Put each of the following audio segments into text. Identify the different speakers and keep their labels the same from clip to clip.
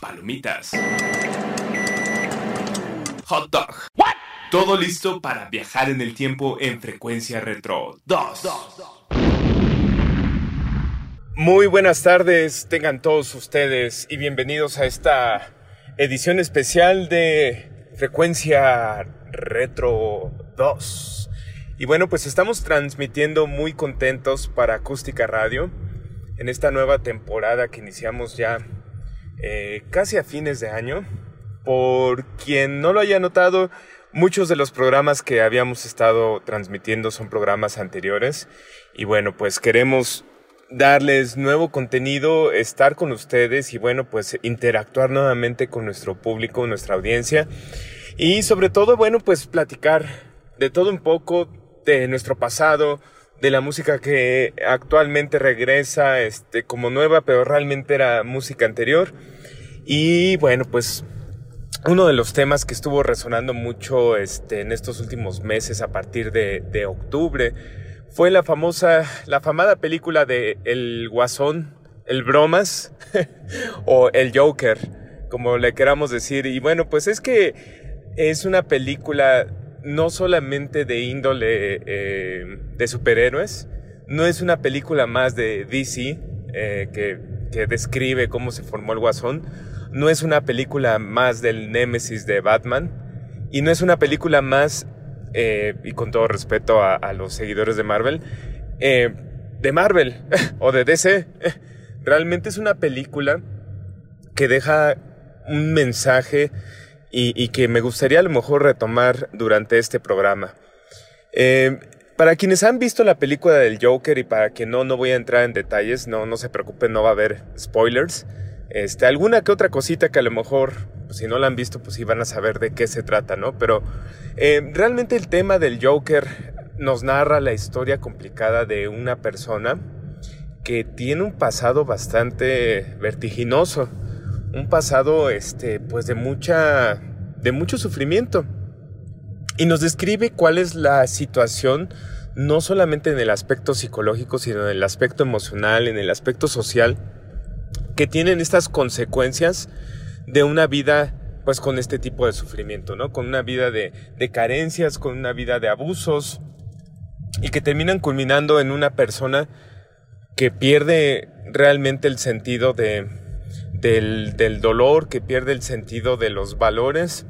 Speaker 1: Palomitas. Hot dog. Todo listo para viajar en el tiempo en frecuencia retro 2. Muy buenas tardes, tengan todos ustedes y bienvenidos a esta edición especial de frecuencia retro 2. Y bueno, pues estamos transmitiendo muy contentos para Acústica Radio en esta nueva temporada que iniciamos ya eh, casi a fines de año. Por quien no lo haya notado, muchos de los programas que habíamos estado transmitiendo son programas anteriores. Y bueno, pues queremos darles nuevo contenido, estar con ustedes y bueno, pues interactuar nuevamente con nuestro público, nuestra audiencia. Y sobre todo, bueno, pues platicar de todo un poco de nuestro pasado, de la música que actualmente regresa este, como nueva, pero realmente era música anterior. Y bueno, pues uno de los temas que estuvo resonando mucho este, en estos últimos meses a partir de, octubre fue la famosa, la famada película de El Guasón, El Bromas o El Joker, como le queramos decir. Y bueno, pues es que es una película no solamente de índole eh, de superhéroes, no es una película más de DC eh, que, que describe cómo se formó el Guasón, no es una película más del Némesis de Batman y no es una película más, eh, y con todo respeto a, a los seguidores de Marvel, de Marvel o de DC. Realmente es una película que deja un mensaje y, que me gustaría a lo mejor retomar durante este programa. Eh, para quienes han visto la película del Joker y para quien no, no voy a entrar en detalles, no, no se preocupen, no va a haber spoilers. Este, alguna que otra cosita que a lo mejor, pues, si no la han visto, pues sí van a saber de qué se trata, ¿no? Pero eh, realmente el tema del Joker nos narra la historia complicada de una persona que tiene un pasado bastante vertiginoso, un pasado, este, pues de mucha, de mucho sufrimiento. Y nos describe cuál es la situación, no solamente en el aspecto psicológico, sino en el aspecto emocional, en el aspecto social, que tienen estas consecuencias de una vida pues con este tipo de sufrimiento, ¿no? Con una vida de, de carencias, con una vida de abusos y que terminan culminando en una persona que pierde realmente el sentido de, del, del dolor, que pierde el sentido de los valores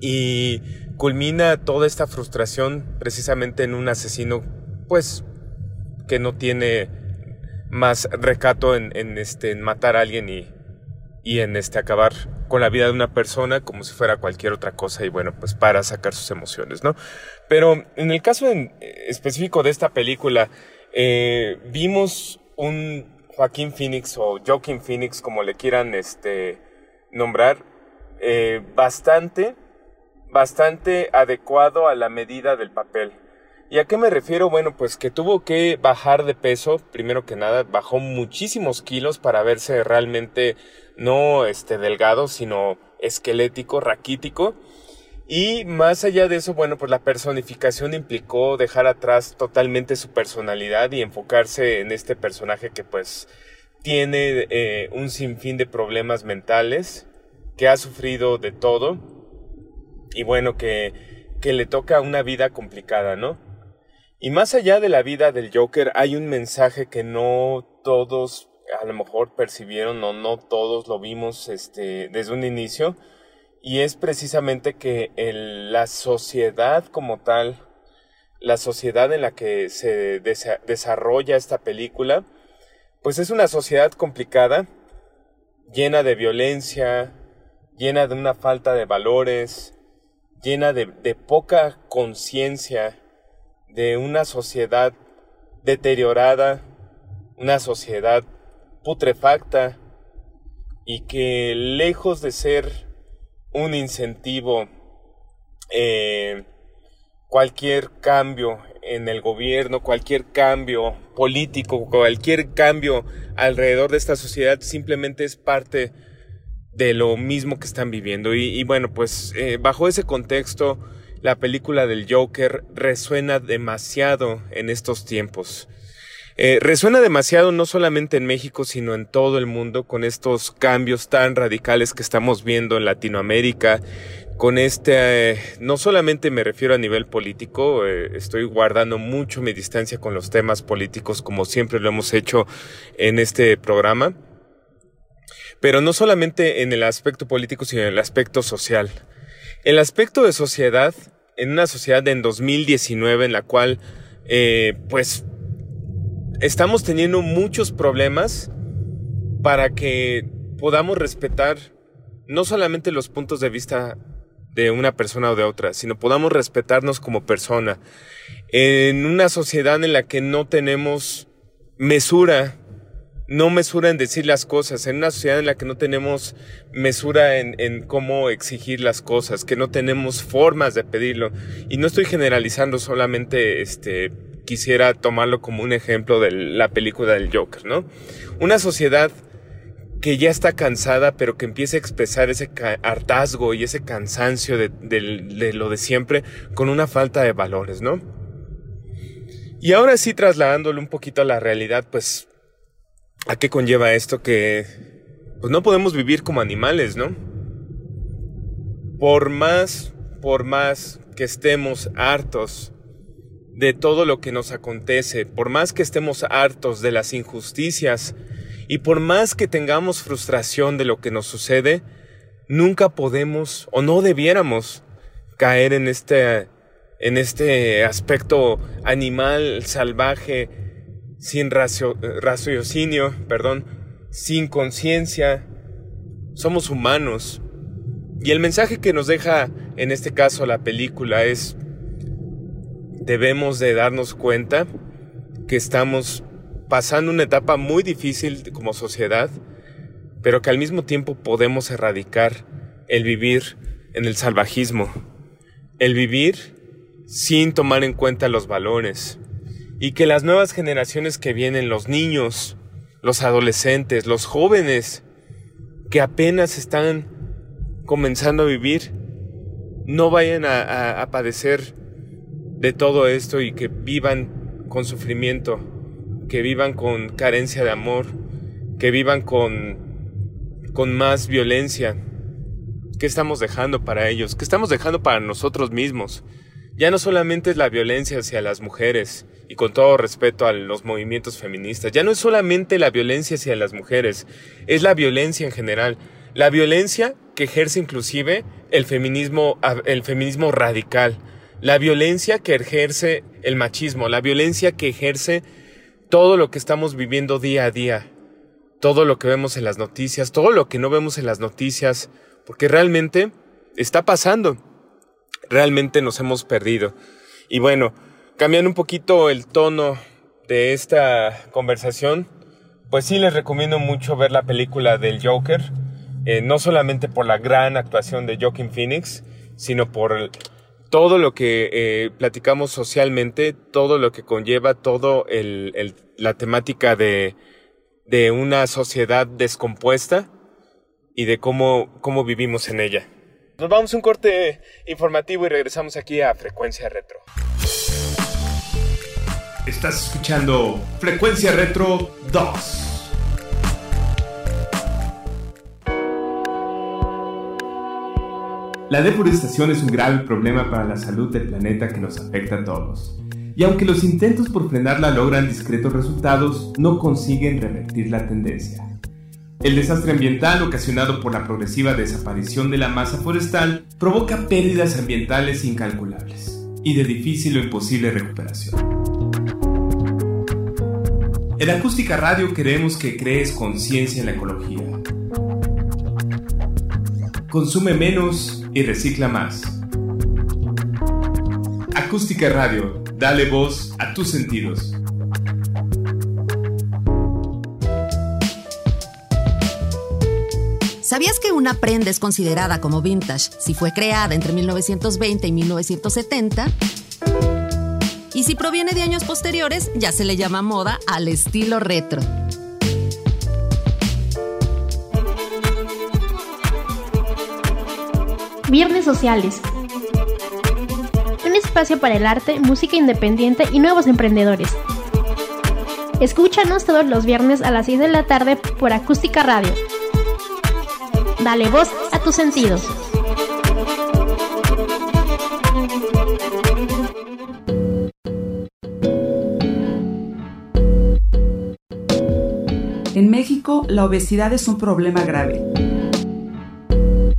Speaker 1: y culmina toda esta frustración precisamente en un asesino pues que no tiene más recato en, este, en matar a alguien y, y en este, acabar con la vida de una persona como si fuera cualquier otra cosa y bueno, pues para sacar sus emociones, ¿no? Pero en el caso en específico de esta película, eh, vimos un Joaquín Phoenix o Joaquin Phoenix, como le quieran este, nombrar, eh, bastante, bastante adecuado a la medida del papel. ¿Y a qué me refiero? Bueno, pues que tuvo que bajar de peso, primero que nada, bajó muchísimos kilos para verse realmente no este delgado, sino esquelético, raquítico. Y más allá de eso, bueno, pues la personificación implicó dejar atrás totalmente su personalidad y enfocarse en este personaje que pues tiene eh, un sinfín de problemas mentales, que ha sufrido de todo y bueno, que, que le toca una vida complicada, ¿no? Y más allá de la vida del Joker, hay un mensaje que no todos a lo mejor percibieron o no todos lo vimos este, desde un inicio. Y es precisamente que la sociedad como tal, la sociedad en la que se desa desarrolla esta película, pues es una sociedad complicada, llena de violencia, llena de una falta de valores, llena de poca conciencia de una sociedad deteriorada, una sociedad putrefacta y que lejos de ser un incentivo, eh, cualquier cambio en el gobierno, cualquier cambio político, cualquier cambio alrededor de esta sociedad simplemente es parte de lo mismo que están viviendo. Y, bueno, pues eh, bajo ese contexto, la película del Joker resuena demasiado en estos tiempos. Eh, resuena demasiado no solamente en México, sino en todo el mundo con estos cambios tan radicales que estamos viendo en Latinoamérica, con este, eh, no solamente me refiero a nivel político, eh, estoy guardando mucho mi distancia con los temas políticos como siempre lo hemos hecho en este programa, pero no solamente en el aspecto político, sino en el aspecto social. El aspecto de sociedad, en una sociedad en 2019 en la cual, pues, estamos teniendo muchos problemas para que podamos respetar no solamente los puntos de vista de una persona o de otra, sino podamos respetarnos como persona. En una sociedad en la que no tenemos mesura, no mesura en decir las cosas, en una sociedad en la que no tenemos mesura en, en cómo exigir las cosas, que no tenemos formas de pedirlo. Y no estoy generalizando solamente este quisiera tomarlo como un ejemplo de la película del Joker, ¿no? Una sociedad que ya está cansada, pero que empieza a expresar ese hartazgo y ese cansancio de, lo de siempre con una falta de valores, ¿no? Y ahora sí, trasladándolo un poquito a la realidad, pues, ¿a qué conlleva esto? Que, pues, no podemos vivir como animales, ¿no? Por más, por más que estemos hartos de todo lo que nos acontece, por más que estemos hartos de las injusticias y por más que tengamos frustración de lo que nos sucede, nunca podemos o no debiéramos caer en este, en este aspecto animal salvaje, sin raciocinio, perdón, sin conciencia. Somos humanos. Y el mensaje que nos deja en este caso la película es debemos de darnos cuenta que estamos pasando una etapa muy difícil como sociedad, pero que al mismo tiempo podemos erradicar el vivir en el salvajismo, el vivir sin tomar en cuenta los valores, y que las nuevas generaciones que vienen, los niños, los adolescentes, los jóvenes, que apenas están comenzando a vivir, no vayan a, a padecer de todo esto y que vivan con sufrimiento, que vivan con carencia de amor, que vivan con, con más violencia. ¿Qué estamos dejando para ellos? ¿Qué estamos dejando para nosotros mismos? Ya no solamente es la violencia hacia las mujeres, y con todo respeto a los movimientos feministas, ya no es solamente la violencia hacia las mujeres, es la violencia en general. La violencia que ejerce inclusive el feminismo, el feminismo radical, la violencia que ejerce el machismo, la violencia que ejerce todo lo que estamos viviendo día a día, todo lo que vemos en las noticias, todo lo que no vemos en las noticias, porque realmente está pasando, realmente nos hemos perdido. Y bueno, cambiando un poquito el tono de esta conversación, pues sí les recomiendo mucho ver la película del Joker, eh, no solamente por la gran actuación de Joaquin Phoenix, sino por el, todo lo que eh, platicamos socialmente, todo lo que conlleva, todo el, la temática de, de una sociedad descompuesta y de cómo, cómo vivimos en ella. Nos vamos a un corte informativo y regresamos aquí a Frecuencia Retro.
Speaker 2: Estás escuchando Frecuencia Retro 2. La deforestación es un grave problema para la salud del planeta que nos afecta a todos. Y aunque los intentos por frenarla logran discretos resultados, no consiguen revertir la tendencia. El desastre ambiental ocasionado por la progresiva desaparición de la masa forestal provoca pérdidas ambientales incalculables y de difícil o imposible recuperación. En Acústica Radio queremos que crees conciencia en la ecología. Consume menos y recicla más. Acústica Radio, dale voz a tus sentidos.
Speaker 3: ¿Sabías que una prenda es considerada como vintage si fue creada entre 1920 y 1970? Y si proviene de años posteriores, ya se le llama moda al estilo retro.
Speaker 4: Viernes Sociales. Un espacio para el arte, música independiente y nuevos emprendedores. Escúchanos todos los viernes a las 6 de la tarde por Acústica Radio. Dale voz a tus sentidos.
Speaker 5: En México, la obesidad es un problema grave.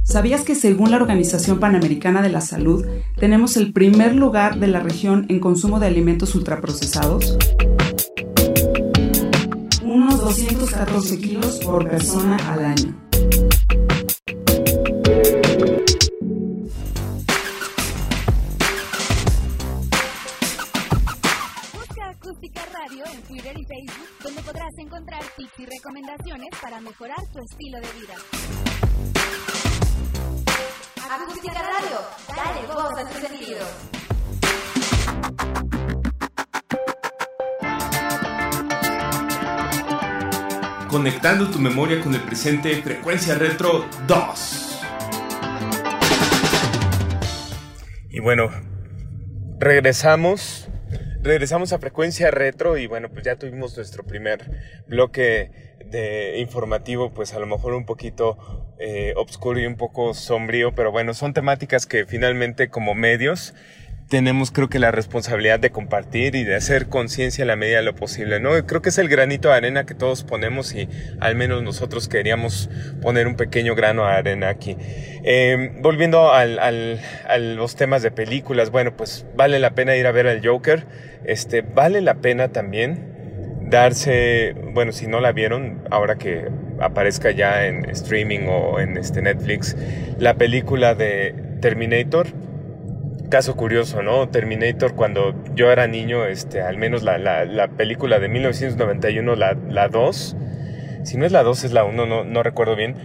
Speaker 5: ¿Sabías que según la Organización Panamericana de la Salud, tenemos el primer lugar de la región en consumo de alimentos ultraprocesados? Unos 214 kilos por persona al año.
Speaker 6: Busca Acústica Radio en Twitter y Facebook, donde podrás encontrar tips y recomendaciones para mejorar tu estilo de vida.
Speaker 2: Conectando tu memoria con el presente, Frecuencia Retro 2.
Speaker 1: Y bueno, regresamos. Regresamos a frecuencia retro y bueno, pues ya tuvimos nuestro primer bloque de informativo, pues a lo mejor un poquito eh, obscuro y un poco sombrío, pero bueno, son temáticas que finalmente como medios tenemos creo que la responsabilidad de compartir y de hacer conciencia a la medida de lo posible, ¿no? Creo que es el granito de arena que todos ponemos y al menos nosotros queríamos poner un pequeño grano de arena aquí. Eh, volviendo a los temas de películas, bueno, pues vale la pena ir a ver al Joker, este, vale la pena también darse, bueno, si no la vieron, ahora que aparezca ya en streaming o en este Netflix, la película de Terminator, caso curioso, ¿no? Terminator, cuando yo era niño, este, al menos la, la, la película de 1991, la, la 2, si no es la 2, es la 1, no, no recuerdo bien,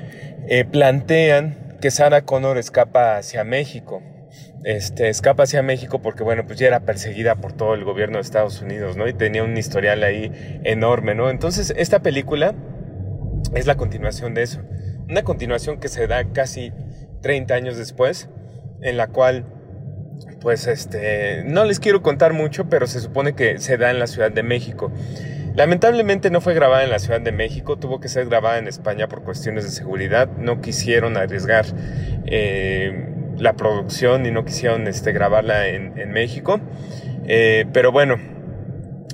Speaker 1: eh, plantean que Sarah Connor escapa hacia México. Este, escapa hacia México porque, bueno, pues ya era perseguida por todo el gobierno de Estados Unidos, ¿no? Y tenía un historial ahí enorme, ¿no? Entonces, esta película es la continuación de eso. Una continuación que se da casi 30 años después, en la cual pues este, no les quiero contar mucho, pero se supone que se da en la Ciudad de México. Lamentablemente no fue grabada en la Ciudad de México, tuvo que ser grabada en España por cuestiones de seguridad. No quisieron arriesgar eh, la producción y no quisieron este, grabarla en, México. Eh, pero bueno,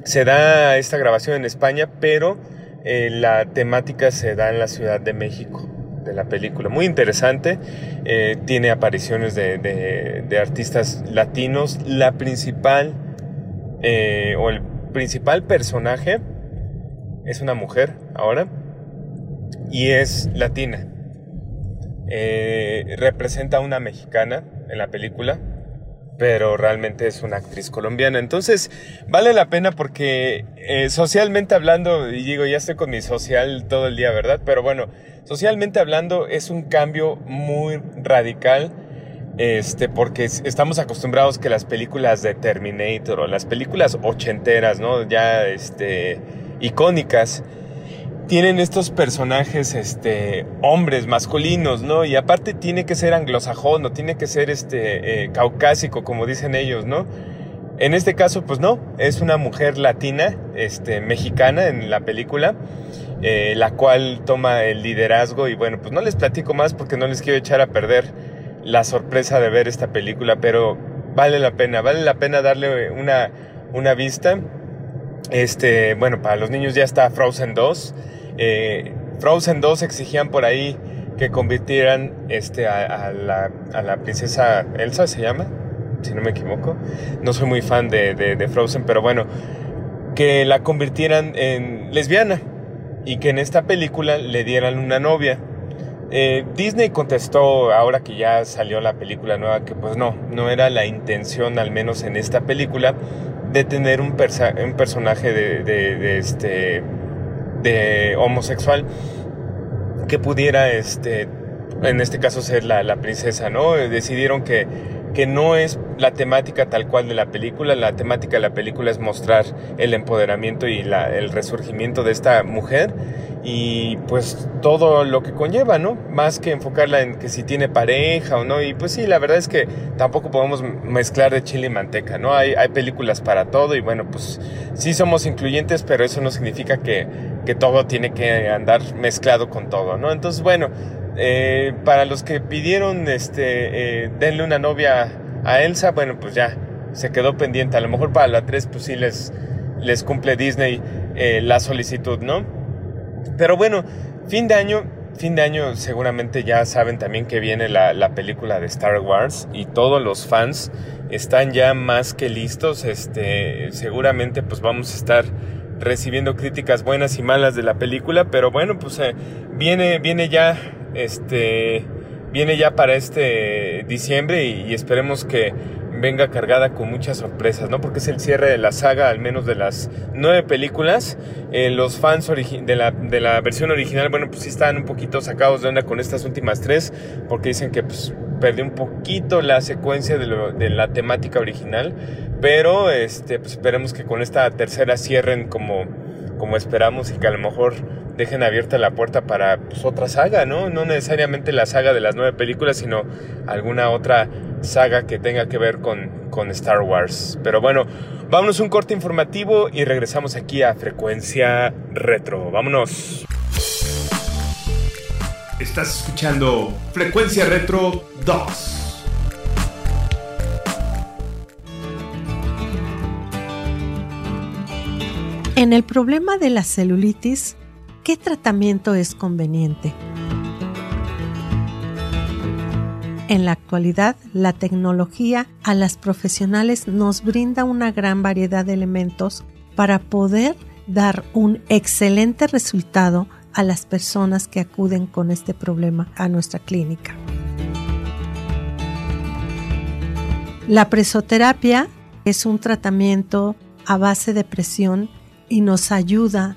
Speaker 1: se da esta grabación en España, pero eh, la temática se da en la Ciudad de México de la película. Muy interesante. Eh, tiene apariciones de, artistas latinos. La principal o el principal personaje es una mujer ahora y es latina. Eh, representa a una mexicana en la película, pero realmente es una actriz colombiana. Entonces, vale la pena porque eh, socialmente hablando, y digo, ya estoy con mi social todo el día, ¿verdad? Pero bueno, socialmente hablando es un cambio muy radical. Este, porque estamos acostumbrados que las películas de Terminator o las películas ochenteras, ¿no? Ya, este, icónicas, tienen estos personajes, este, hombres, masculinos, ¿no? Y aparte tiene que ser anglosajón, no tiene que ser, este, eh, caucásico, como dicen ellos, ¿no? En este caso, pues no, es una mujer latina, este, mexicana en la película, eh, la cual toma el liderazgo y bueno, pues no les platico más porque no les quiero echar a perder la sorpresa de ver esta película, pero vale la pena, vale la pena darle una, una vista. Este, bueno, para los niños ya está Frozen 2. Eh, Frozen 2 exigían por ahí que convirtieran este, a, la, princesa Elsa, se llama, si no me equivoco. No soy muy fan de, de, de Frozen, pero bueno, que la convirtieran en lesbiana y que en esta película le dieran una novia. Eh, Disney contestó ahora que ya salió la película nueva que pues no, no era la intención, al menos en esta película, de tener un, un personaje de, de, de, este de homosexual que pudiera este en este caso ser la, la princesa, ¿no? Decidieron que, que no es la temática tal cual de la película, la temática de la película es mostrar el empoderamiento y el resurgimiento de esta mujer y pues todo lo que conlleva, ¿no? Más que enfocarla en que si tiene pareja o no, y pues sí, la verdad es que tampoco podemos mezclar de chile y manteca, ¿no? Hay, hay películas para todo y bueno, pues sí somos incluyentes, pero eso no significa que, que todo tiene que andar mezclado con todo, ¿no? Entonces, bueno, eh, para los que pidieron, este, eh, denle una novia a Elsa, bueno, pues ya se quedó pendiente. A lo mejor para la 3, pues sí les, les cumple Disney eh, la solicitud, ¿no? Pero bueno, fin de año, fin de año seguramente ya saben también que viene la, la, película de Star Wars y todos los fans están ya más que listos. Este, seguramente pues vamos a estar recibiendo críticas buenas y malas de la película, pero bueno, pues viene, viene ya, este, viene ya para este diciembre y, y esperemos que venga cargada con muchas sorpresas, ¿no? Porque es el cierre de la saga, al menos de las nueve películas. Eh, los fans de la, de la versión original, bueno, pues sí están un poquito sacados de onda con estas últimas tres, porque dicen que pues perdió un poquito la secuencia de, lo, de la temática original, pero este, pues esperemos que con esta tercera cierren como, como esperamos y que a lo mejor dejen abierta la puerta para pues, otra saga, ¿no? No necesariamente la saga de las nueve películas, sino alguna otra saga que tenga que ver con, con Star Wars. Pero bueno, vámonos un corte informativo y regresamos aquí a Frecuencia Retro. Vámonos.
Speaker 2: Estás escuchando Frecuencia Retro 2.
Speaker 7: En el problema de la celulitis, ¿qué tratamiento es conveniente? En la actualidad, la tecnología a las profesionales nos brinda una gran variedad de elementos para poder dar un excelente resultado a las personas que acuden con este problema a nuestra clínica. La presoterapia es un tratamiento a base de presión y nos ayuda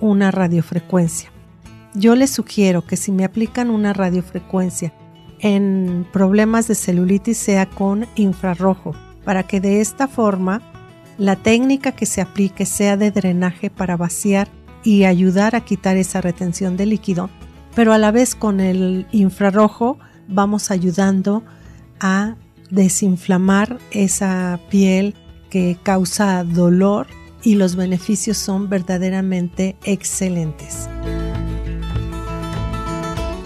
Speaker 7: una radiofrecuencia. Yo les sugiero que si me aplican una radiofrecuencia en problemas de celulitis sea con infrarrojo, para que de esta forma la técnica que se aplique sea de drenaje para vaciar y ayudar a quitar esa retención de líquido, pero a la vez con el infrarrojo vamos ayudando a desinflamar esa piel que causa dolor y los beneficios son verdaderamente excelentes.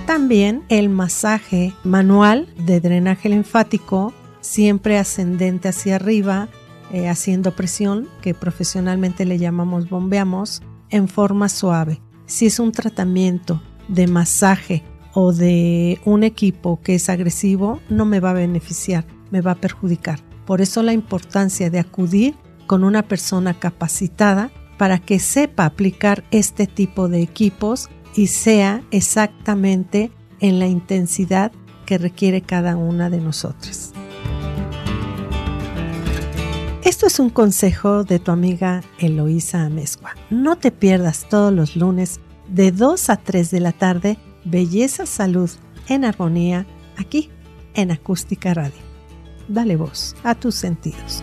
Speaker 7: También el masaje manual de drenaje linfático, siempre ascendente hacia arriba, eh, haciendo presión, que profesionalmente le llamamos bombeamos, en forma suave. Si es un tratamiento de masaje o de un equipo que es agresivo, no me va a beneficiar, me va a perjudicar. Por eso la importancia de acudir con una persona capacitada para que sepa aplicar este tipo de equipos y sea exactamente en la intensidad que requiere cada una de nosotras. Esto es un consejo de tu amiga Eloísa Amezcua. No te pierdas todos los lunes de 2 a 3 de la tarde Belleza Salud en Armonía aquí en Acústica Radio. Dale voz a tus sentidos.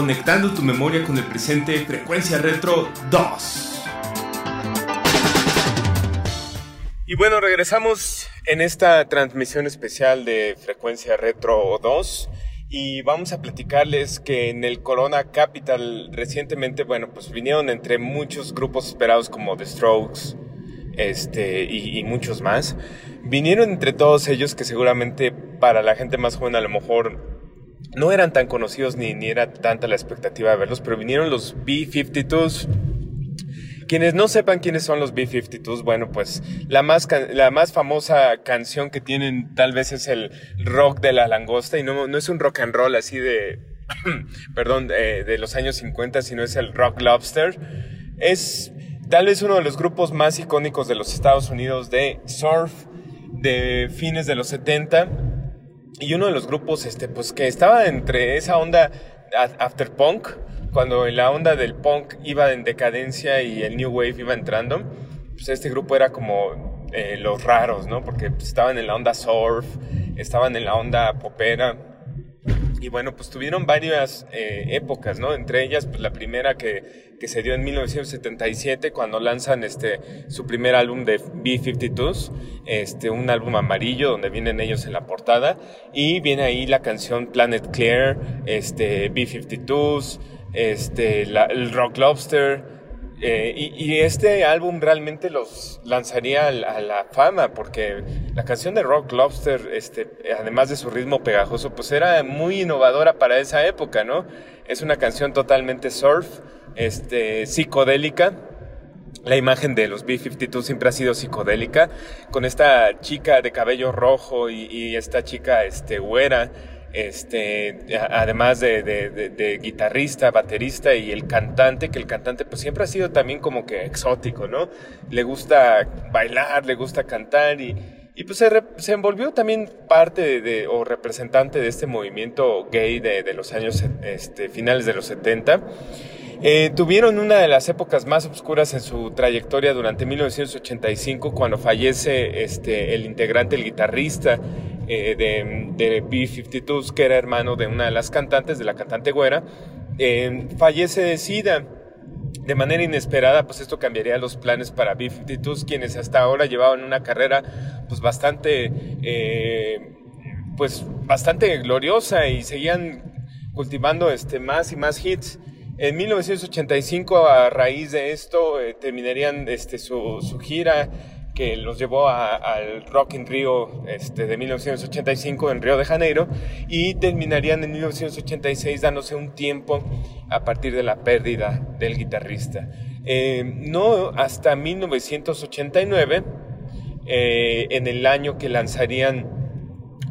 Speaker 2: Conectando tu memoria con el presente Frecuencia Retro 2.
Speaker 1: Y bueno, regresamos en esta transmisión especial de Frecuencia Retro 2 y vamos a platicarles que en el Corona Capital recientemente, bueno, pues vinieron entre muchos grupos esperados como The Strokes este, y, y muchos más. Vinieron entre todos ellos que seguramente para la gente más joven a lo mejor no eran tan conocidos ni, ni era tanta la expectativa de verlos, pero vinieron los B-52s. Quienes no sepan quiénes son los B-52s, bueno, pues la más, la más famosa canción que tienen tal vez es el rock de la langosta y no, no es un rock and roll así de, perdón, eh, de los años 50, sino es el rock lobster. Es tal vez uno de los grupos más icónicos de los Estados Unidos de surf de fines de los 70 y uno de los grupos este pues que estaba entre esa onda after punk cuando la onda del punk iba en decadencia y el new wave iba entrando pues este grupo era como eh, los raros no porque pues, estaban en la onda surf estaban en la onda popera y bueno, pues tuvieron varias eh, épocas, ¿no? Entre ellas, pues la primera que, que, se dio en 1977, cuando lanzan este, su primer álbum de B-52s, este, un álbum amarillo donde vienen ellos en la portada, y viene ahí la canción Planet Clear, este, B-52s, este, el Rock Lobster, eh, y, este álbum realmente los lanzaría a la, fama porque la canción de Rock Lobster, este, además de su ritmo pegajoso, pues era muy innovadora para esa época, ¿no? Es una canción totalmente surf, este, psicodélica. La imagen de los B-52 siempre ha sido psicodélica, con esta chica de cabello rojo y, y esta chica este, güera este, además de, guitarrista, baterista y el cantante, que el cantante pues siempre ha sido también como que exótico, ¿no? Le gusta bailar, le gusta cantar y, y pues se, envolvió también parte de, o representante de este movimiento gay de, los años este, finales de los 70. Eh, tuvieron una de las épocas más oscuras en su trayectoria durante 1985 cuando fallece este, el integrante, el guitarrista eh, de, de B-52, que era hermano de una de las cantantes, de la cantante güera, eh, fallece de SIDA. De manera inesperada, pues esto cambiaría los planes para B-52, quienes hasta ahora llevaban una carrera pues bastante, pues bastante gloriosa y seguían cultivando este, más y más hits. En 1985, a raíz de esto, terminarían este, su, gira que los llevó al Rock in Rio este, de 1985 en Río de Janeiro y terminarían en 1986 dándose un tiempo a partir de la pérdida del guitarrista. Eh, no hasta 1989, eh, en el año que lanzarían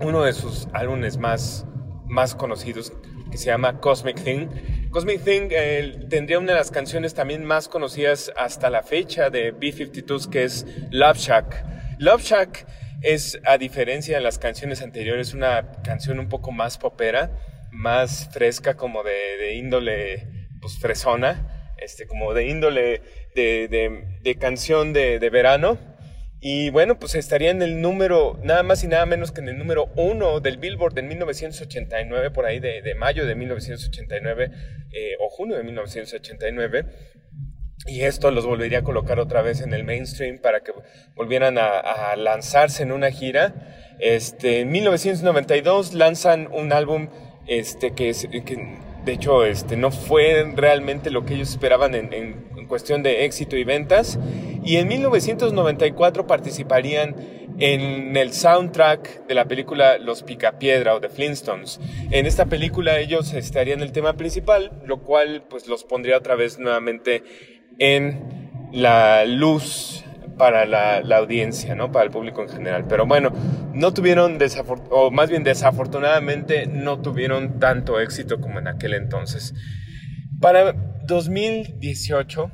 Speaker 1: uno de sus álbumes más, más conocidos, que se llama Cosmic Thing, Cosmic Thing eh, tendría una de las canciones también más conocidas hasta la fecha de B-52s, que es Love Shack. Love Shack es, a diferencia de las canciones anteriores, una canción un poco más popera, más fresca, como de, índole pues, fresona, este, como de índole de, canción de, de verano. Y bueno, pues estaría en el número, nada más y nada menos que en el número uno del Billboard en 1989, por ahí de, mayo de 1989 eh, o junio de 1989. Y esto los volvería a colocar otra vez en el mainstream para que volvieran a, lanzarse en una gira. Este, en 1992 lanzan un álbum este, que, que de hecho este, no fue realmente lo que ellos esperaban en, cuestión de éxito y ventas. Y en 1994 participarían en el soundtrack de la película Los Picapiedra o The Flintstones. En esta película ellos estarían el tema principal, lo cual pues los pondría otra vez nuevamente en la luz para la, audiencia, ¿no? Para el público en general. Pero bueno, no tuvieron, o más bien desafortunadamente, no tuvieron tanto éxito como en aquel entonces. Para 2018,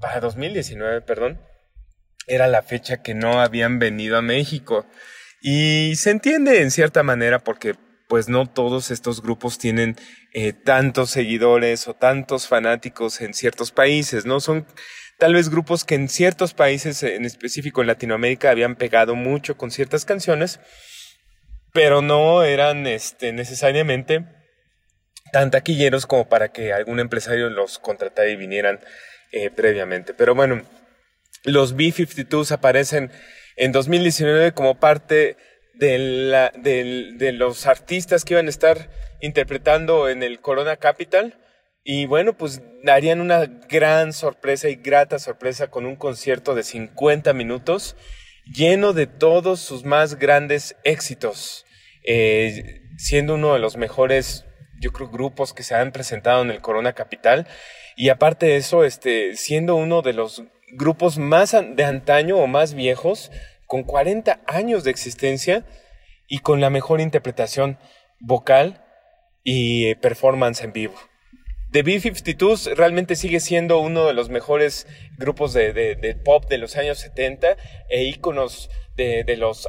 Speaker 1: para 2019, perdón, era la fecha que no habían venido a México. Y se entiende en cierta manera porque pues no todos estos grupos tienen eh, tantos seguidores o tantos fanáticos en ciertos países, ¿no? Son tal vez grupos que en ciertos países, en específico en Latinoamérica, habían pegado mucho con ciertas canciones, pero no eran este, necesariamente
Speaker 8: tan taquilleros como para que algún empresario los contratara y vinieran eh, previamente. Pero bueno, los B-52s aparecen en 2019 como parte de, la, de los artistas que iban a estar interpretando en el Corona Capital. Y bueno, pues darían una gran sorpresa y grata sorpresa con un concierto de 50 minutos lleno de todos sus más grandes éxitos, eh, siendo uno de los mejores, yo creo, grupos que se han presentado en el Corona Capital. Y aparte de eso, este, siendo uno de los grupos más de antaño o más viejos, con 40 años de existencia y con la mejor interpretación vocal y eh, performance en vivo. The B-52s realmente sigue siendo uno de los mejores grupos de, pop de los años 70 e íconos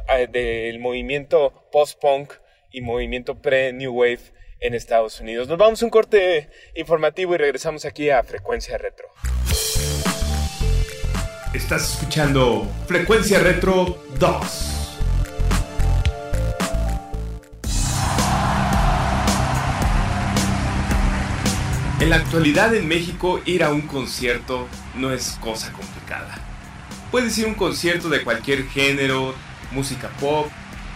Speaker 8: ah, del movimiento post-punk y movimiento pre-New Wave en Estados Unidos. Nos vamos a un corte informativo y regresamos aquí a Frecuencia Retro.
Speaker 1: Estás escuchando Frecuencia Retro 2. En la actualidad en México ir a un concierto no es cosa complicada. Puedes ir a un concierto de cualquier género, música pop,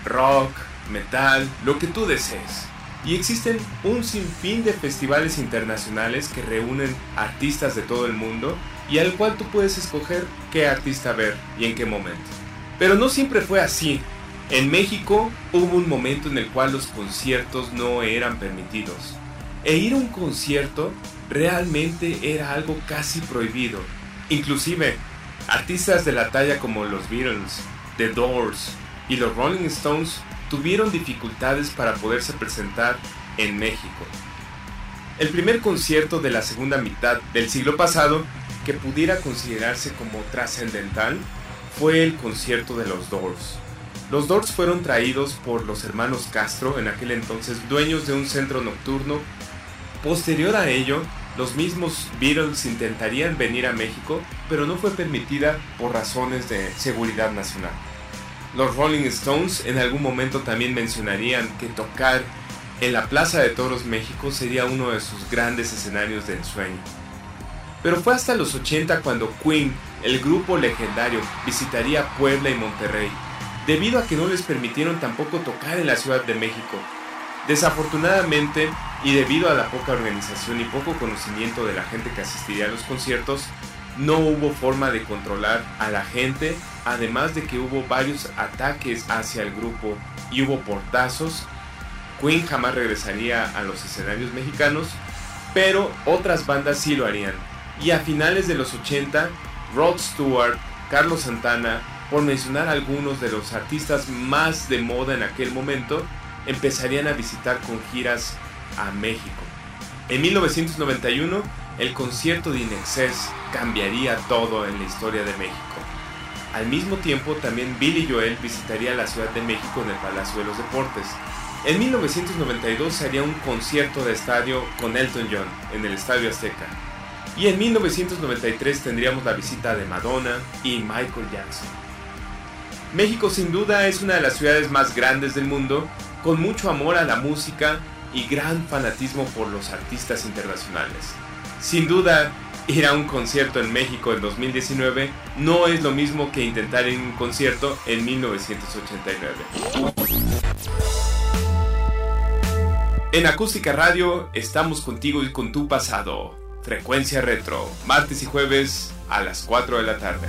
Speaker 1: rock, metal, lo que tú desees. Y existen un sinfín de festivales internacionales que reúnen artistas de todo el mundo y al cual tú puedes escoger qué artista ver y en qué momento. Pero no siempre fue así. En México hubo un momento en el cual los conciertos no eran permitidos e ir a un concierto realmente era algo casi prohibido. Inclusive, artistas de la talla como los Beatles, The Doors y los Rolling Stones tuvieron dificultades para poderse presentar en México. El primer concierto de la segunda mitad del siglo pasado que pudiera considerarse como trascendental fue el concierto de los Doors. Los Doors fueron traídos por los hermanos Castro, en aquel entonces dueños de un centro nocturno Posterior a ello, los mismos Beatles intentarían venir a México, pero no fue permitida por razones de seguridad nacional. Los Rolling Stones en algún momento también mencionarían que tocar en la Plaza de Toros México sería uno de sus grandes escenarios de ensueño. Pero fue hasta los 80 cuando Queen, el grupo legendario, visitaría Puebla y Monterrey, debido a que no les permitieron tampoco tocar en la Ciudad de México, Desafortunadamente, y debido a la poca organización y poco conocimiento de la gente que asistiría a los conciertos, no hubo forma de controlar a la gente, además de que hubo varios ataques hacia el grupo y hubo portazos. Queen jamás regresaría a los escenarios mexicanos, pero otras bandas sí lo harían. Y a finales de los 80, Rod Stewart, Carlos Santana, por mencionar algunos de los artistas más de moda en aquel momento, empezarían a visitar con giras a México. En 1991, el concierto de Inexcess cambiaría todo en la historia de México. Al mismo tiempo, también Billy Joel visitaría la Ciudad de México en el Palacio de los Deportes. En 1992 se haría un concierto de estadio con Elton John en el Estadio Azteca. Y en 1993 tendríamos la visita de Madonna y Michael Jackson. México sin duda es una de las ciudades más grandes del mundo con mucho amor a la música y gran fanatismo por los artistas internacionales. Sin duda, ir a un concierto en México en 2019 no es lo mismo que intentar ir a un concierto en 1989. En Acústica Radio estamos contigo y con tu pasado. Frecuencia Retro, martes y jueves a las 4 de la tarde.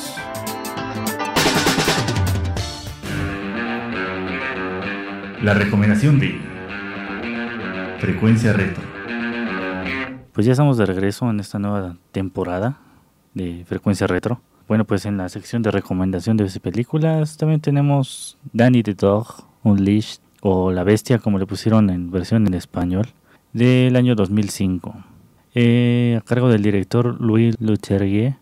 Speaker 9: La recomendación de Frecuencia Retro.
Speaker 10: Pues ya estamos de regreso en esta nueva temporada de Frecuencia Retro. Bueno, pues en la sección de recomendación de películas también tenemos Danny the Dog Unleashed o La Bestia como le pusieron en versión en español, del año 2005. Eh, a cargo del director Louis Leterrier,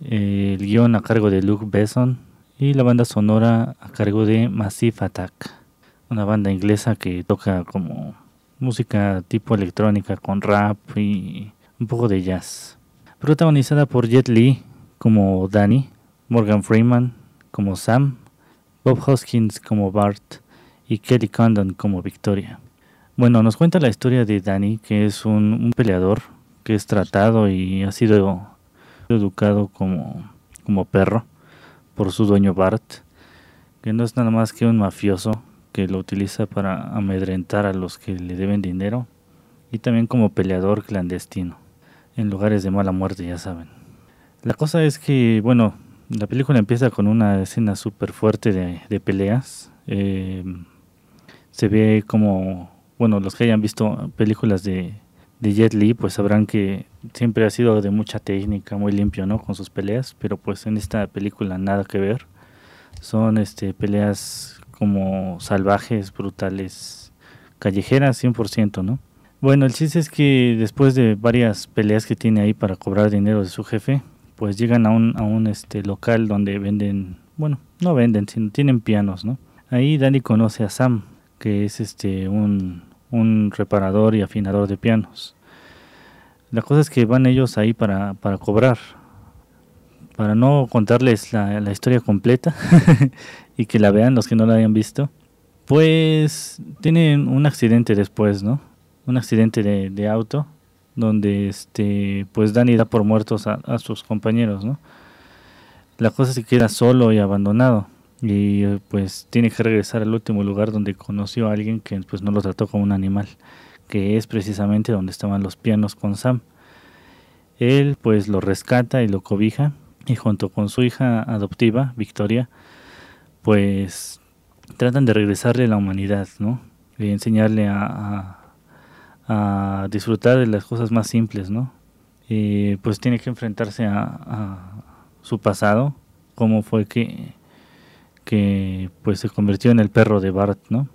Speaker 10: el guion a cargo de Luc Besson y la banda sonora a cargo de Massive Attack, una banda inglesa que toca como música tipo electrónica con rap y un poco de jazz. Protagonizada por Jet Li como Danny, Morgan Freeman como Sam, Bob Hoskins como Bart y Kelly Condon como Victoria. Bueno, nos cuenta la historia de Danny, que es un, un peleador que es tratado y ha sido educado como, como perro por su dueño Bart, que no es nada más que un mafioso que lo utiliza para amedrentar a los que le deben dinero y también como peleador clandestino en lugares de mala muerte, ya saben. La cosa es que, bueno, la película empieza con una escena súper fuerte de, de peleas. Eh, se ve como, bueno, los que hayan visto películas de, de Jet Li, pues sabrán que siempre ha sido de mucha técnica, muy limpio, ¿no? Con sus peleas, pero pues en esta película nada que ver. Son este peleas como salvajes, brutales, callejeras 100%, ¿no? Bueno, el chiste es que después de varias peleas que tiene ahí para cobrar dinero de su jefe, pues llegan a un, a un este local donde venden, bueno, no venden, sino tienen pianos, ¿no? Ahí Danny conoce a Sam, que es este un un reparador y afinador de pianos. La cosa es que van ellos ahí para, para cobrar. Para no contarles la, historia completa y que la vean los que no la hayan visto. Pues tienen un accidente después, ¿no? Un accidente de, auto donde este pues Danny da por muertos a, a sus compañeros, ¿no? La cosa que queda solo y abandonado y pues tiene que regresar al último lugar donde conoció a alguien que pues no lo trató como un animal, que es precisamente donde estaban los pianos con Sam. Él pues lo rescata y lo cobija y junto con su hija adoptiva, Victoria, pues tratan de regresarle a la humanidad, ¿no? Y enseñarle a, disfrutar de las cosas más simples, ¿no? Y pues tiene que enfrentarse a, a su pasado, cómo fue que que pues se convirtió en el perro de Bart, ¿no?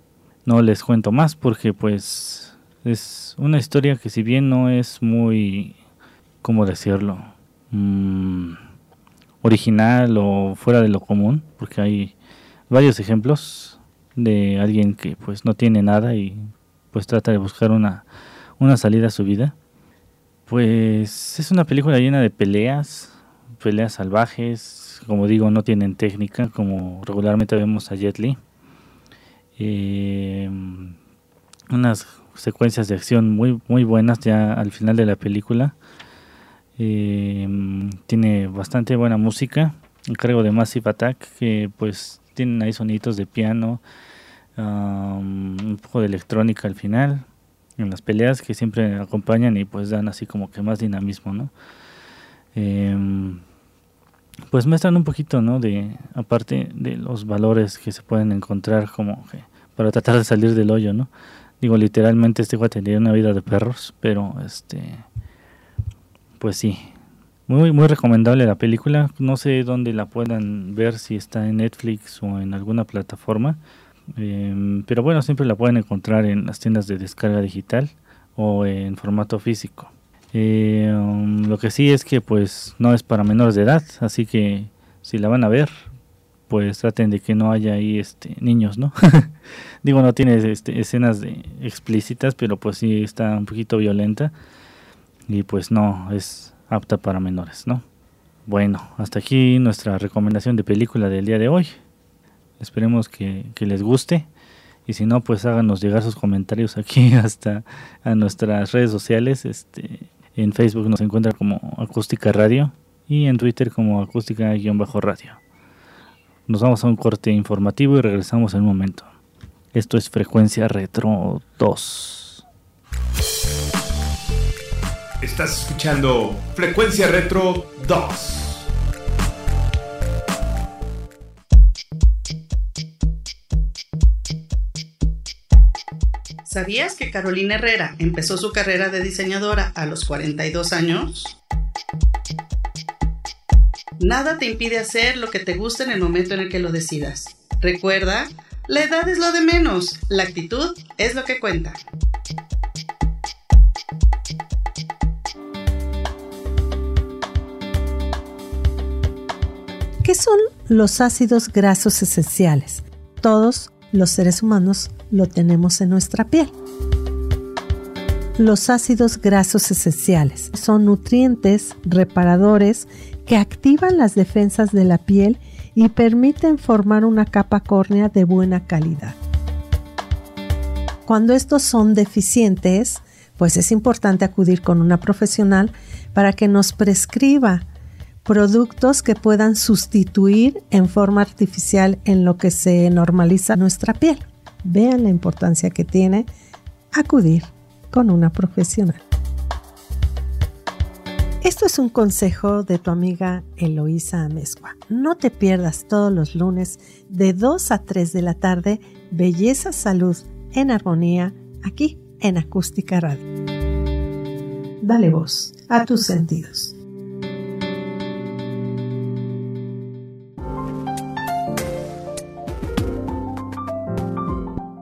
Speaker 10: No les cuento más porque pues es una historia que si bien no es muy, ¿cómo decirlo? Mm, original o fuera de lo común, porque hay varios ejemplos de alguien que pues no tiene nada y pues trata de buscar una, una salida a su vida. Pues es una película llena de peleas, peleas salvajes, como digo, no tienen técnica, como regularmente vemos a Jet Li. Eh, unas secuencias de acción muy, muy buenas ya al final de la película. Eh, tiene bastante buena música. Encargo de Massive Attack, que pues tienen ahí sonidos de piano, um, un poco de electrónica al final, en las peleas que siempre acompañan y pues dan así como que más dinamismo, ¿no? Eh, pues muestran un poquito, ¿no? De, aparte de los valores que se pueden encontrar como que para tratar de salir del hoyo, ¿no? Digo, literalmente este a tenía una vida de perros, pero este, pues sí, muy, muy recomendable la película. No sé dónde la puedan ver, si está en Netflix o en alguna plataforma. Eh, pero bueno, siempre la pueden encontrar en las tiendas de descarga digital o en formato físico. Um, lo que sí es que pues no es para menores de edad, así que si la van a ver, pues traten de que no haya ahí este niños, ¿no? Digo, no tiene este, escenas de, explícitas, pero pues sí está un poquito violenta y pues no es apta para menores, ¿no? Bueno, hasta aquí nuestra recomendación de película del día de hoy. Esperemos que, les guste y si no pues háganos llegar sus comentarios aquí hasta a nuestras redes sociales este en Facebook nos encuentra como Acústica Radio y en Twitter como Acústica-Radio. Nos vamos a un corte informativo y regresamos en un momento. Esto es Frecuencia Retro 2.
Speaker 2: Estás escuchando Frecuencia Retro 2.
Speaker 11: ¿Sabías que Carolina Herrera empezó su carrera de diseñadora a los 42 años? Nada te impide hacer lo que te gusta en el momento en el que lo decidas. Recuerda, La edad es lo de menos, la actitud es lo que cuenta.
Speaker 7: ¿Qué son los ácidos grasos esenciales? Todos los seres humanos lo tenemos en nuestra piel. Los ácidos grasos esenciales son nutrientes reparadores que activan las defensas de la piel y permiten formar una capa córnea de buena calidad. Cuando estos son deficientes, pues es importante acudir con una profesional para que nos prescriba productos que puedan sustituir en forma artificial en lo que se normaliza nuestra piel. Vean la importancia que tiene acudir con una profesional. Esto es un consejo de tu amiga Eloísa Amezcua. No te pierdas todos los lunes de 2 a 3 de la tarde Belleza Salud en Armonía aquí en Acústica Radio. Dale voz a tus sentidos.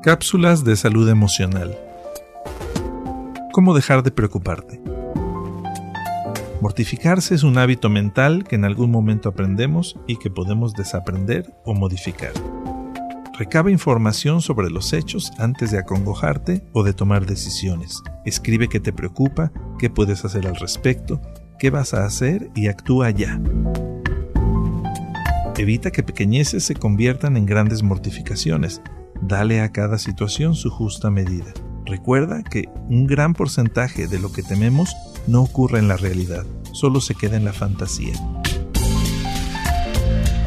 Speaker 12: Cápsulas de salud emocional. ¿Cómo dejar de preocuparte? Mortificarse es un hábito mental que en algún momento aprendemos y que podemos desaprender o modificar. Recaba información sobre los hechos antes de acongojarte o de tomar decisiones. Escribe qué te preocupa, qué puedes hacer al respecto, qué vas a hacer y actúa ya. Evita que pequeñeces se conviertan en grandes mortificaciones Dale a cada situación su justa medida. Recuerda que un gran porcentaje de lo que tememos no ocurre en la realidad, solo se queda en la fantasía.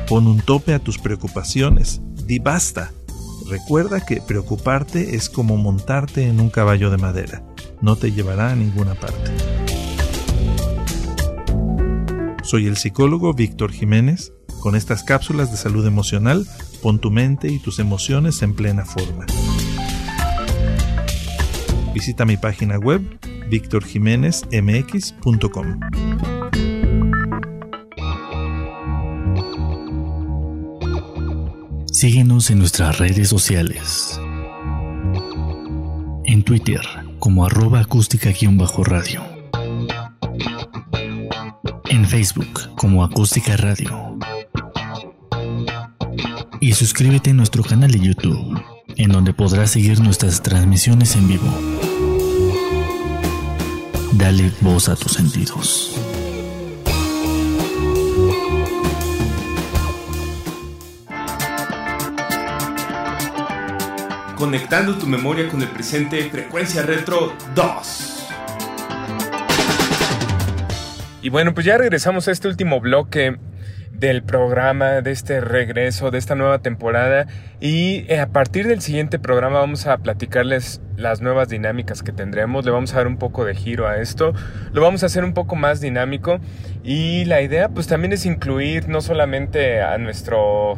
Speaker 12: Pon un tope a tus preocupaciones, di basta. Recuerda que preocuparte es como montarte en un caballo de madera, no te llevará a ninguna parte. Soy el psicólogo Víctor Jiménez. Con estas cápsulas de salud emocional Pon tu mente y tus emociones en plena forma. Visita mi página web victorjiménezmx.com.
Speaker 13: Síguenos en nuestras redes sociales. En Twitter como arroba acústica-radio. En Facebook como acústica radio y suscríbete a nuestro canal de YouTube, en donde podrás seguir nuestras transmisiones en vivo. Dale voz a tus sentidos.
Speaker 1: Conectando tu memoria con el presente, Frecuencia Retro 2. Y bueno, pues ya regresamos a este último bloque del programa, de este regreso, de esta nueva temporada. Y eh, a partir del siguiente programa vamos a platicarles las nuevas dinámicas que tendremos. Le vamos a dar un poco de giro a esto. Lo vamos a hacer un poco más dinámico. Y la idea pues también es incluir no solamente a nuestro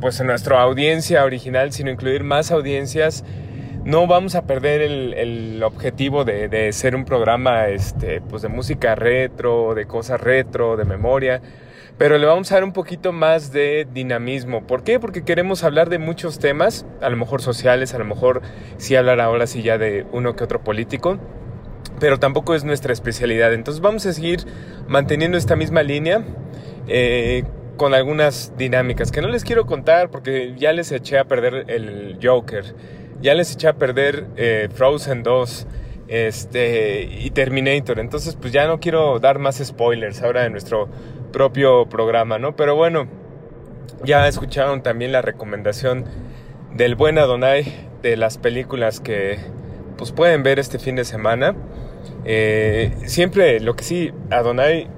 Speaker 1: pues a nuestra audiencia original, sino incluir más audiencias. No vamos a perder el, objetivo de, de, ser un programa este, pues de música retro, de cosas retro, de memoria pero le vamos a dar un poquito más de dinamismo. ¿Por qué? Porque queremos hablar de muchos temas, a lo mejor sociales, a lo mejor sí hablar ahora sí ya de uno que otro político, pero tampoco es nuestra especialidad. Entonces vamos a seguir manteniendo esta misma línea. Eh, con algunas dinámicas que no les quiero contar porque ya les eché a perder el Joker, ya les eché a perder eh, Frozen 2 este, y Terminator. Entonces, pues ya no quiero dar más spoilers ahora de nuestro propio programa, ¿no? Pero bueno, ya escucharon también la recomendación del buen Adonai de las películas que pues pueden ver este fin de semana. Eh, siempre lo que sí, Adonai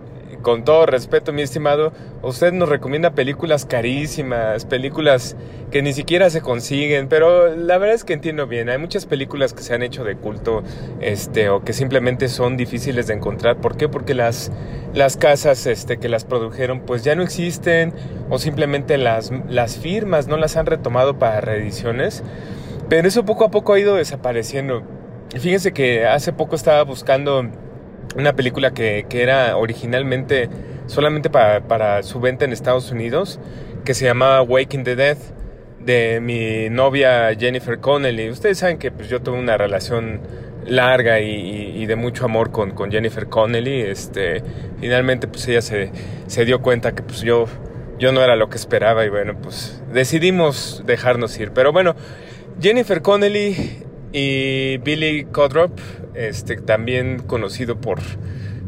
Speaker 1: con todo respeto, mi estimado, usted nos recomienda películas carísimas, películas que ni siquiera se consiguen, pero la verdad es que entiendo bien, hay muchas películas que se han hecho de culto, este, o que simplemente son difíciles de encontrar. ¿Por qué? Porque las, las casas este, que las produjeron pues ya no existen, o simplemente las, las firmas no las han retomado para reediciones. Pero eso poco a poco ha ido desapareciendo. Fíjense que hace poco estaba buscando una película que, era originalmente solamente para, su venta en Estados Unidos, que se llamaba Waking the Dead, de mi novia Jennifer Connelly. Ustedes saben que pues, yo tuve una relación larga y, de mucho amor con, con, Jennifer Connelly. Este, finalmente pues ella se, se dio cuenta que pues yo, yo no era lo que esperaba y bueno pues decidimos dejarnos ir. Pero bueno, Jennifer Connelly y Billy Codrop, este, también conocido por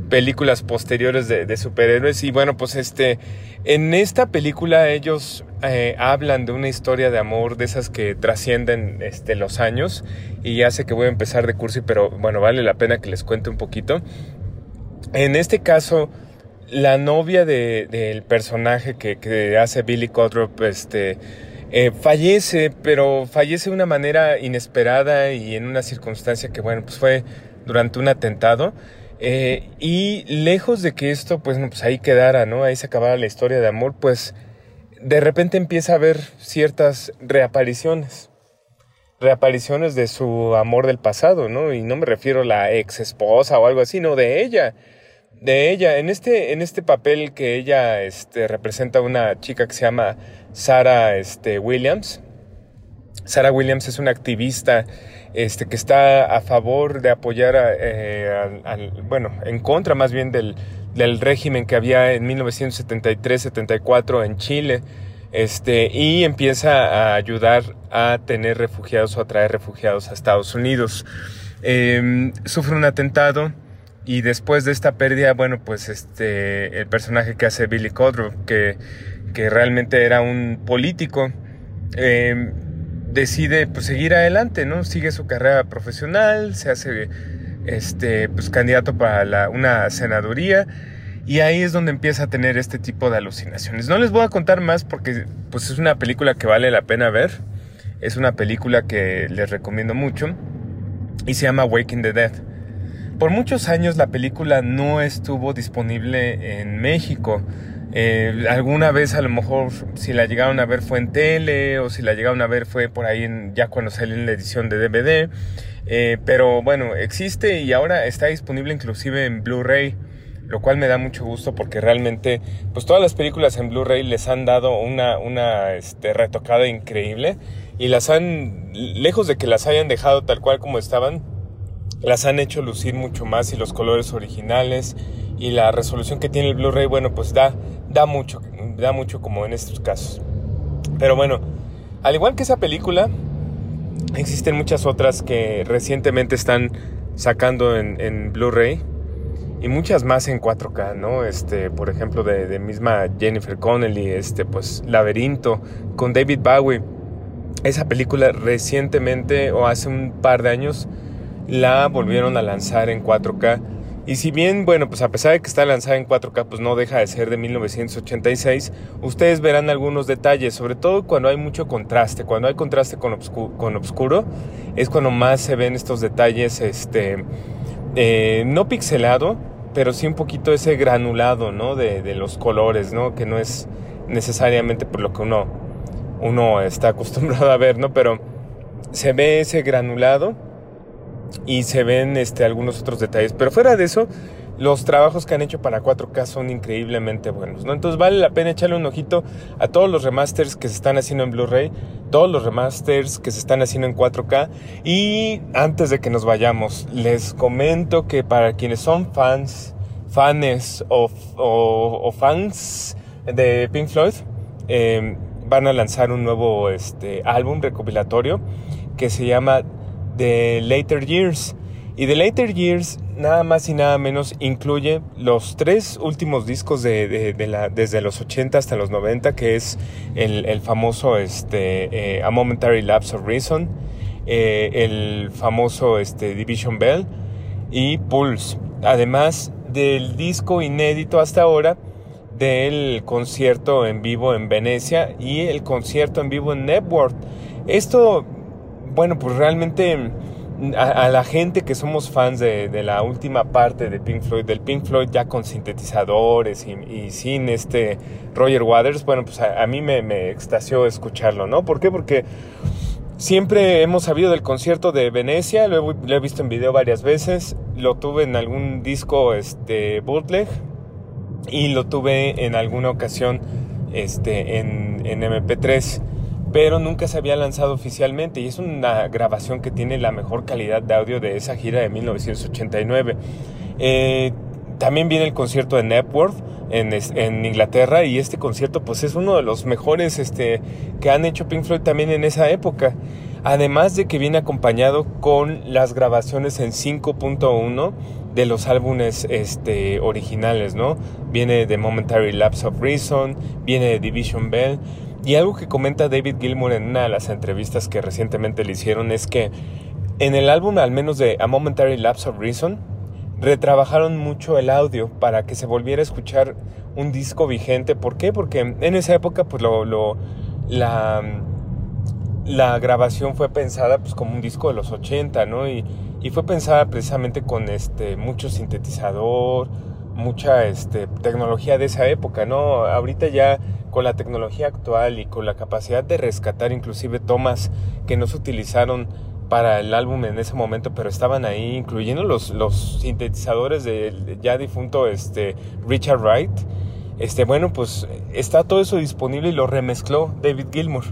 Speaker 1: películas posteriores de, superhéroes. Y bueno, pues este, en esta película ellos eh, hablan de una historia de amor de esas que trascienden este, los años. Y ya sé que voy a empezar de curso, pero bueno, vale la pena que les cuente un poquito. En este caso, la novia del personaje que, hace Billy Codrop, este, eh, fallece, pero fallece de una manera inesperada y en una circunstancia que, bueno, pues fue durante un atentado. Eh, y lejos de que esto, pues, pues ahí quedara, ¿no? Ahí se acabara la historia de amor, pues de repente empieza a haber ciertas reapariciones. Reapariciones de su amor del pasado, ¿no? Y no me refiero a la ex esposa o algo así, no, de ella. De ella. En este, en este papel que ella este, representa una chica que se llama Sarah este, Williams. Sarah Williams es una activista este, que está a favor de apoyar, eh, bueno, en contra más bien del, del régimen que había en 1973-74 en Chile, este, y empieza a ayudar a tener refugiados o a traer refugiados a Estados Unidos. Em, sufre un atentado y después de esta pérdida, bueno, pues este, el personaje que hace Billy Codrow, que, que realmente era un político, em, decide pues, seguir adelante, ¿no? Sigue su carrera profesional, se hace este, pues, candidato para una senaduría y ahí es donde empieza a tener este tipo de alucinaciones. No les voy a contar más porque pues, es una película que vale la pena ver. Es una película que les recomiendo mucho y se llama Waking the Dead. Por muchos años la película no estuvo disponible en México. Eh, alguna vez a lo mejor si la llegaron a ver fue en tele o si la llegaron a ver fue por ahí en, ya cuando salió en la edición de DVD. Eh, pero bueno, existe y ahora está disponible inclusive en Blu-ray, lo cual me da mucho gusto porque realmente pues todas las películas en Blu-ray les han dado una, una este, retocada increíble y las han, lejos de que las hayan dejado tal cual como estaban, las han hecho lucir mucho más y los colores originales y la resolución que tiene el Blu-ray, bueno, pues da, da mucho, da mucho como en estos casos. Pero bueno, al igual que esa película, existen muchas otras que recientemente están sacando en, Blu-ray y muchas más en 4K, ¿no? Este, por ejemplo, de, de, misma Jennifer Connelly, este, pues Laberinto, con David Bowie. Esa película recientemente o hace un par de años la volvieron a lanzar en 4K y si bien, bueno, pues a pesar de que está lanzada en 4K, pues no deja de ser de 1986, ustedes verán algunos detalles, sobre todo cuando hay mucho contraste, cuando hay contraste con, con obscuro, es cuando más se ven estos detalles, este, eh, no pixelado, pero sí un poquito ese granulado, ¿no? De, de, los colores, ¿no? Que no es necesariamente por lo que uno, uno está acostumbrado a ver, ¿no? Pero se ve ese granulado y se ven este, algunos otros detalles. Pero fuera de eso, los trabajos que han hecho para 4K son increíblemente buenos, ¿no? Entonces vale la pena echarle un ojito a todos los remasters que se están haciendo en Blu-ray, todos los remasters que se están haciendo en 4K. Y antes de que nos vayamos, les comento que para quienes son fans, fans o, fans de Pink Floyd, eh, van a lanzar un nuevo este, álbum recopilatorio que se llama de Later Years. Y The Later Years nada más y nada menos incluye los tres últimos discos de, desde los 80 hasta los 90, que es el, famoso este, eh, A Momentary Lapse of Reason, eh, el famoso este, Division Bell y Pulse. Además del disco inédito hasta ahora del concierto en vivo en Venecia y el concierto en vivo en Network. Esto bueno, pues realmente mm, a, la gente que somos fans de, la última parte de Pink Floyd, del Pink Floyd ya con sintetizadores y, sin este Roger Waters, bueno, pues a, mí me, me, extasió escucharlo, ¿no? ¿Por qué? Porque siempre hemos sabido del concierto de Venecia, lo he, visto en video varias veces, lo tuve en algún disco este, bootleg y lo tuve en alguna ocasión este, en, en MP3 pero nunca se había lanzado oficialmente y es una grabación que tiene la mejor calidad de audio de esa gira de 1989. Eh, también viene el concierto de Network en, Inglaterra y este concierto pues es uno de los mejores este, que han hecho Pink Floyd también en esa época. Además de que viene acompañado con las grabaciones en 5.1 de los álbumes este, originales. Viene The Momentary Lapse of Reason, viene de Division Bell. Y algo que comenta David Gilmour en una de las entrevistas que recientemente le hicieron es que en el álbum, al menos de A Momentary Lapse of Reason, retrabajaron mucho el audio para que se volviera a escuchar un disco vigente. ¿Por qué? Porque en esa época, pues lo, lo la la grabación fue pensada pues como un disco de los 80, ¿no? Y, fue pensada precisamente con este mucho sintetizador, mucha este, tecnología de esa época, ¿no? Ahorita ya con la tecnología actual y con la capacidad de rescatar inclusive tomas que no se utilizaron para el álbum en ese momento, pero estaban ahí, incluyendo los, los sintetizadores del ya difunto este, Richard Wright. Este, bueno, pues está todo eso disponible y lo remezcló David Gilmour.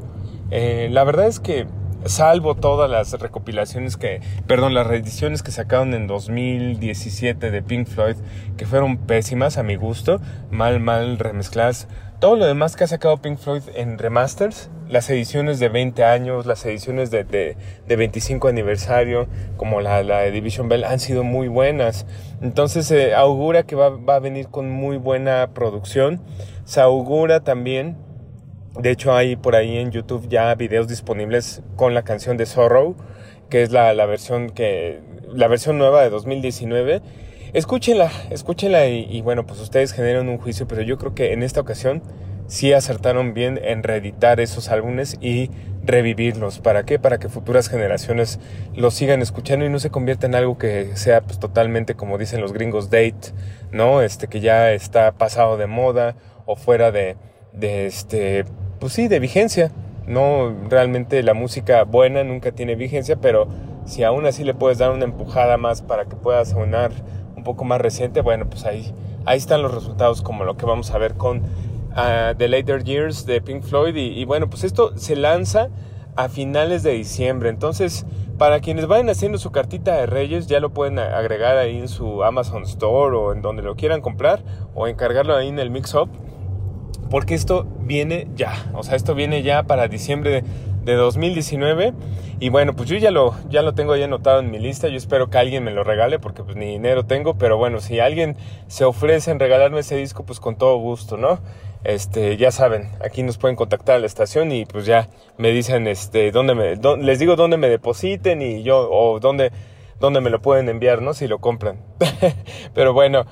Speaker 1: Eh, la verdad es que salvo todas las recopilaciones que, perdón, las reediciones que sacaron en 2017 de Pink Floyd, que fueron pésimas a mi gusto, mal, mal remezcladas. Todo lo demás que ha sacado Pink Floyd en remasters, las ediciones de 20 años, las ediciones de, de, 25 aniversario, como la, la, de Division Bell, han sido muy buenas. Entonces se augura que va, va a venir con muy buena producción. Se augura también de hecho, hay por ahí en YouTube ya videos disponibles con la canción de Sorrow, que es la, versión que la versión nueva de 2019. Escúchenla, escúchenla y, bueno, pues ustedes generan un juicio, pero yo creo que en esta ocasión sí acertaron bien en reeditar esos álbumes y revivirlos. ¿Para qué? Para que futuras generaciones los sigan escuchando y no se convierta en algo que sea pues, totalmente, como dicen los gringos, date, ¿no? Este que ya está pasado de moda o fuera de, de este pues sí, de vigencia. No, realmente la música buena nunca tiene vigencia, pero si aún así le puedes dar una empujada más para que pueda sonar un poco más reciente, bueno, pues ahí, ahí están los resultados como lo que vamos a ver con uh, The Later Years de Pink Floyd. Y, y, bueno, pues esto se lanza a finales de diciembre. Entonces, para quienes vayan haciendo su cartita de Reyes, ya lo pueden agregar ahí en su Amazon Store o en donde lo quieran comprar o encargarlo ahí en el Mix Up porque esto viene ya, o sea, esto viene ya para diciembre de, 2019 y bueno, pues yo ya lo, ya lo tengo ya anotado en mi lista, yo espero que alguien me lo regale porque pues ni dinero tengo, pero bueno, si alguien se ofrece en regalarme ese disco, pues con todo gusto, ¿no? Este, ya saben, aquí nos pueden contactar a la estación y pues ya me dicen, este, dónde me, les digo dónde me depositen y yo, o dónde, dónde me lo pueden enviar, ¿no? Si lo compran. pero bueno,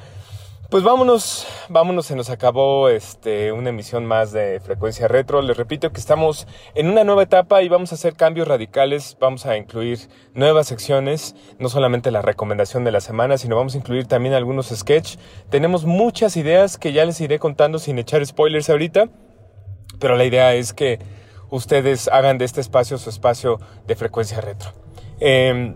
Speaker 1: pues vámonos, vámonos, se nos acabó este, una emisión más de Frecuencia Retro. Les repito que estamos en una nueva etapa y vamos a hacer cambios radicales, vamos a incluir nuevas secciones, no solamente la recomendación de la semana, sino vamos a incluir también algunos sketch. Tenemos muchas ideas que ya les iré contando sin echar spoilers ahorita, pero la idea es que ustedes hagan de este espacio su espacio de Frecuencia Retro. Em,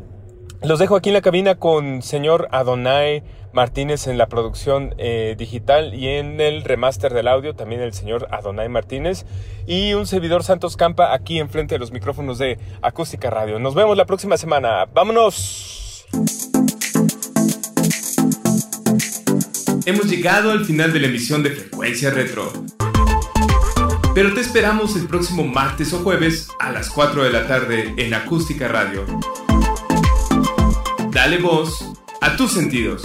Speaker 1: los dejo aquí en la cabina con señor Adonai Martínez en la producción eh, digital y en el remaster del audio, también el señor Adonai Martínez y un servidor Santos Campa aquí enfrente de los micrófonos de Acústica Radio. Nos vemos la próxima semana. ¡Vámonos!
Speaker 2: Hemos llegado al final de la emisión de Frecuencia Retro. Pero te esperamos el próximo martes o jueves a las 4 de la tarde en Acústica Radio. Dale voz a tus sentidos.